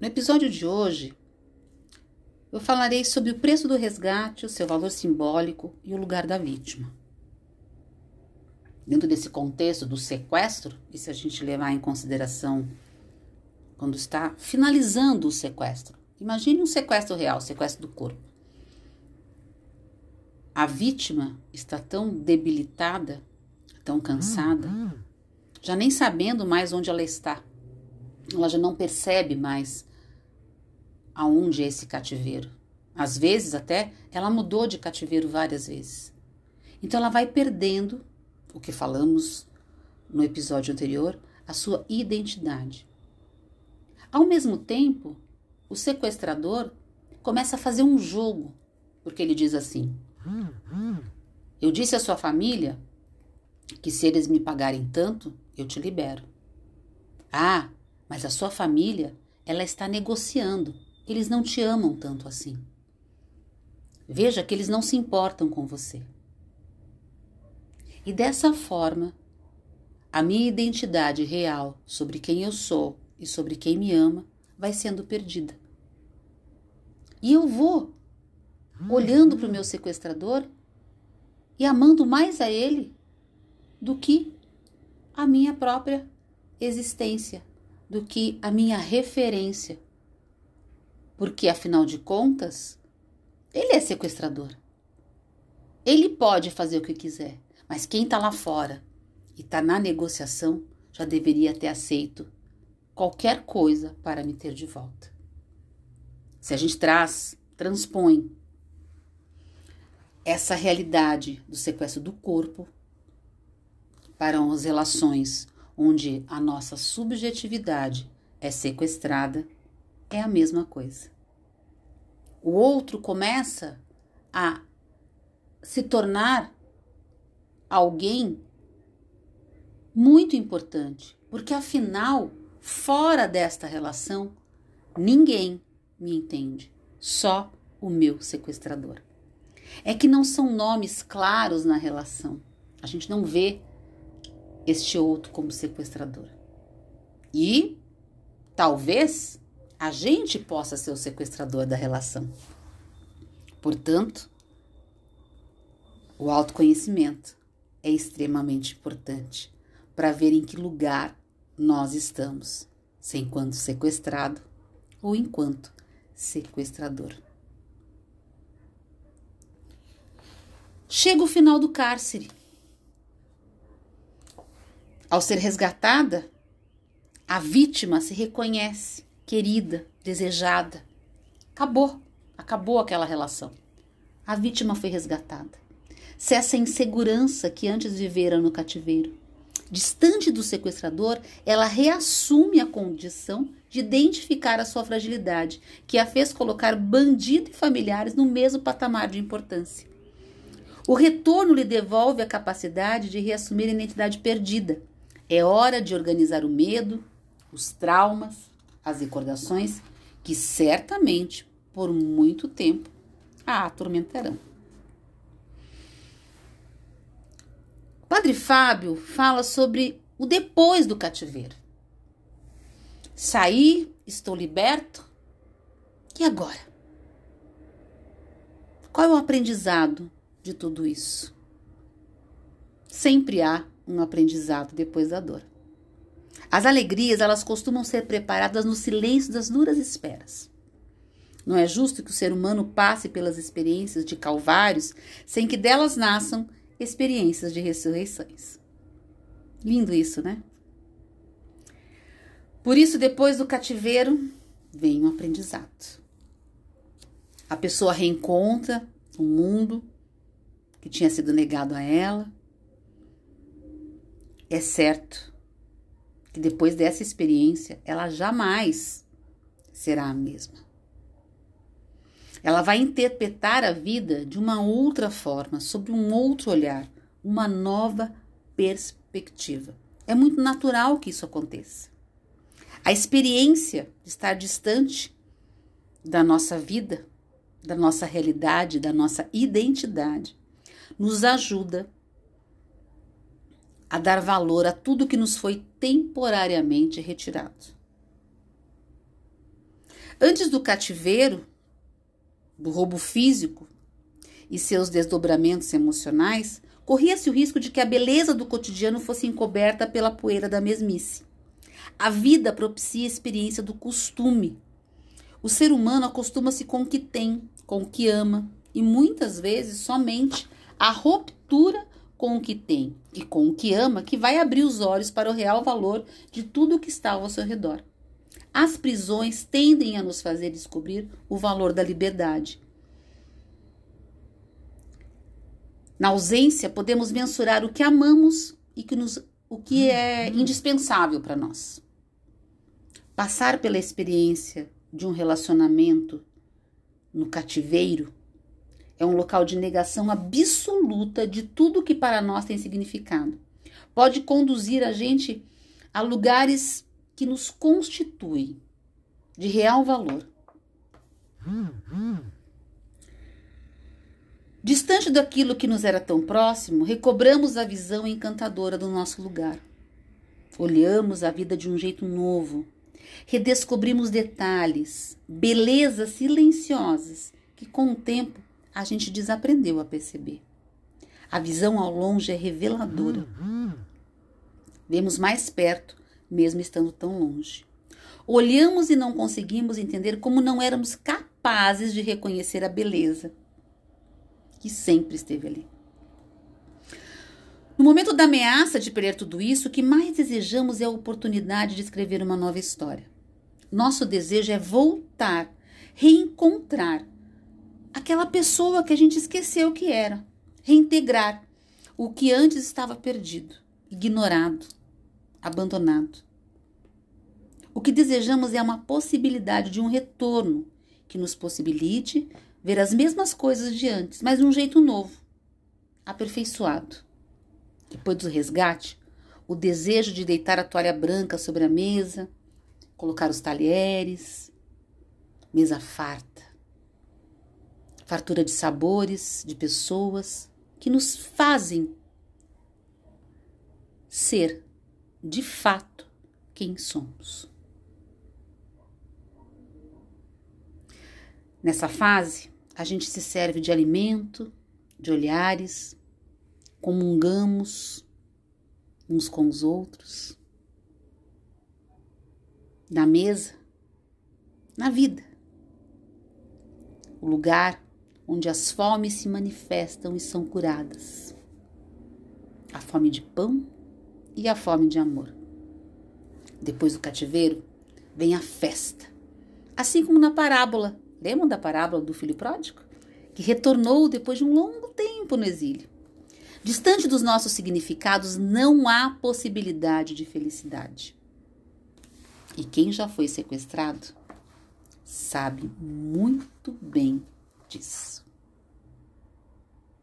No episódio de hoje, eu falarei sobre o preço do resgate, o seu valor simbólico e o lugar da vítima. Dentro desse contexto do sequestro, e se a gente levar em consideração quando está finalizando o sequestro, imagine um sequestro real, sequestro do corpo. A vítima está tão debilitada, tão cansada, já nem sabendo mais onde ela está. Ela já não percebe mais aonde é esse cativeiro. Às vezes até ela mudou de cativeiro várias vezes. Então ela vai perdendo o que falamos no episódio anterior, a sua identidade. Ao mesmo tempo, o sequestrador começa a fazer um jogo, porque ele diz assim: Eu disse à sua família que se eles me pagarem tanto, eu te libero. Ah, mas a sua família, ela está negociando eles não te amam tanto assim. Veja que eles não se importam com você. E dessa forma, a minha identidade real sobre quem eu sou e sobre quem me ama vai sendo perdida. E eu vou olhando para o meu sequestrador e amando mais a ele do que a minha própria existência, do que a minha referência porque, afinal de contas, ele é sequestrador. Ele pode fazer o que quiser, mas quem está lá fora e está na negociação já deveria ter aceito qualquer coisa para me ter de volta. Se a gente traz, transpõe essa realidade do sequestro do corpo para as relações onde a nossa subjetividade é sequestrada, é a mesma coisa. O outro começa a se tornar alguém muito importante, porque afinal, fora desta relação, ninguém me entende, só o meu sequestrador. É que não são nomes claros na relação. A gente não vê este outro como sequestrador. E talvez a gente possa ser o sequestrador da relação. Portanto, o autoconhecimento é extremamente importante para ver em que lugar nós estamos, se enquanto sequestrado ou enquanto sequestrador. Chega o final do cárcere. Ao ser resgatada, a vítima se reconhece querida, desejada. Acabou, acabou aquela relação. A vítima foi resgatada. Cessa a insegurança que antes vivera no cativeiro. Distante do sequestrador, ela reassume a condição de identificar a sua fragilidade, que a fez colocar bandido e familiares no mesmo patamar de importância. O retorno lhe devolve a capacidade de reassumir a identidade perdida. É hora de organizar o medo, os traumas, as recordações que certamente por muito tempo a atormentarão. Padre Fábio fala sobre o depois do cativeiro. Saí, estou liberto. E agora? Qual é o aprendizado de tudo isso? Sempre há um aprendizado depois da dor. As alegrias, elas costumam ser preparadas no silêncio das duras esperas. Não é justo que o ser humano passe pelas experiências de calvários sem que delas nasçam experiências de ressurreições. Lindo isso, né? Por isso, depois do cativeiro, vem um aprendizado. A pessoa reencontra o um mundo que tinha sido negado a ela. É certo que depois dessa experiência ela jamais será a mesma. Ela vai interpretar a vida de uma outra forma, sob um outro olhar, uma nova perspectiva. É muito natural que isso aconteça. A experiência de estar distante da nossa vida, da nossa realidade, da nossa identidade, nos ajuda a dar valor a tudo que nos foi temporariamente retirado. Antes do cativeiro, do roubo físico e seus desdobramentos emocionais, corria-se o risco de que a beleza do cotidiano fosse encoberta pela poeira da mesmice. A vida propicia a experiência do costume. O ser humano acostuma-se com o que tem, com o que ama, e muitas vezes somente a ruptura com o que tem e com o que ama que vai abrir os olhos para o real valor de tudo o que está ao seu redor. As prisões tendem a nos fazer descobrir o valor da liberdade. Na ausência, podemos mensurar o que amamos e que nos, o que é indispensável para nós. Passar pela experiência de um relacionamento no cativeiro é um local de negação absoluta de tudo que para nós tem significado. Pode conduzir a gente a lugares que nos constituem de real valor. Distante daquilo que nos era tão próximo, recobramos a visão encantadora do nosso lugar. Olhamos a vida de um jeito novo. Redescobrimos detalhes, belezas silenciosas que com o tempo a gente desaprendeu a perceber. A visão ao longe é reveladora. Vemos mais perto, mesmo estando tão longe. Olhamos e não conseguimos entender como não éramos capazes de reconhecer a beleza que sempre esteve ali. No momento da ameaça de perder tudo isso, o que mais desejamos é a oportunidade de escrever uma nova história. Nosso desejo é voltar, reencontrar aquela pessoa que a gente esqueceu que era, reintegrar o que antes estava perdido, ignorado, abandonado. O que desejamos é uma possibilidade de um retorno que nos possibilite ver as mesmas coisas de antes, mas de um jeito novo, aperfeiçoado. Depois do resgate, o desejo de deitar a toalha branca sobre a mesa, colocar os talheres, mesa farta, fartura de sabores, de pessoas que nos fazem ser, de fato, quem somos. Nessa fase, a gente se serve de alimento, de olhares, comungamos uns com os outros, na mesa, na vida, o lugar onde as fomes se manifestam e são curadas. A fome de pão e a fome de amor. Depois do cativeiro, vem a festa. Assim como na parábola, lembram da parábola do filho pródigo? Que retornou depois de um longo tempo no exílio. Distante dos nossos significados, não há possibilidade de felicidade. E quem já foi sequestrado sabe muito bem disso.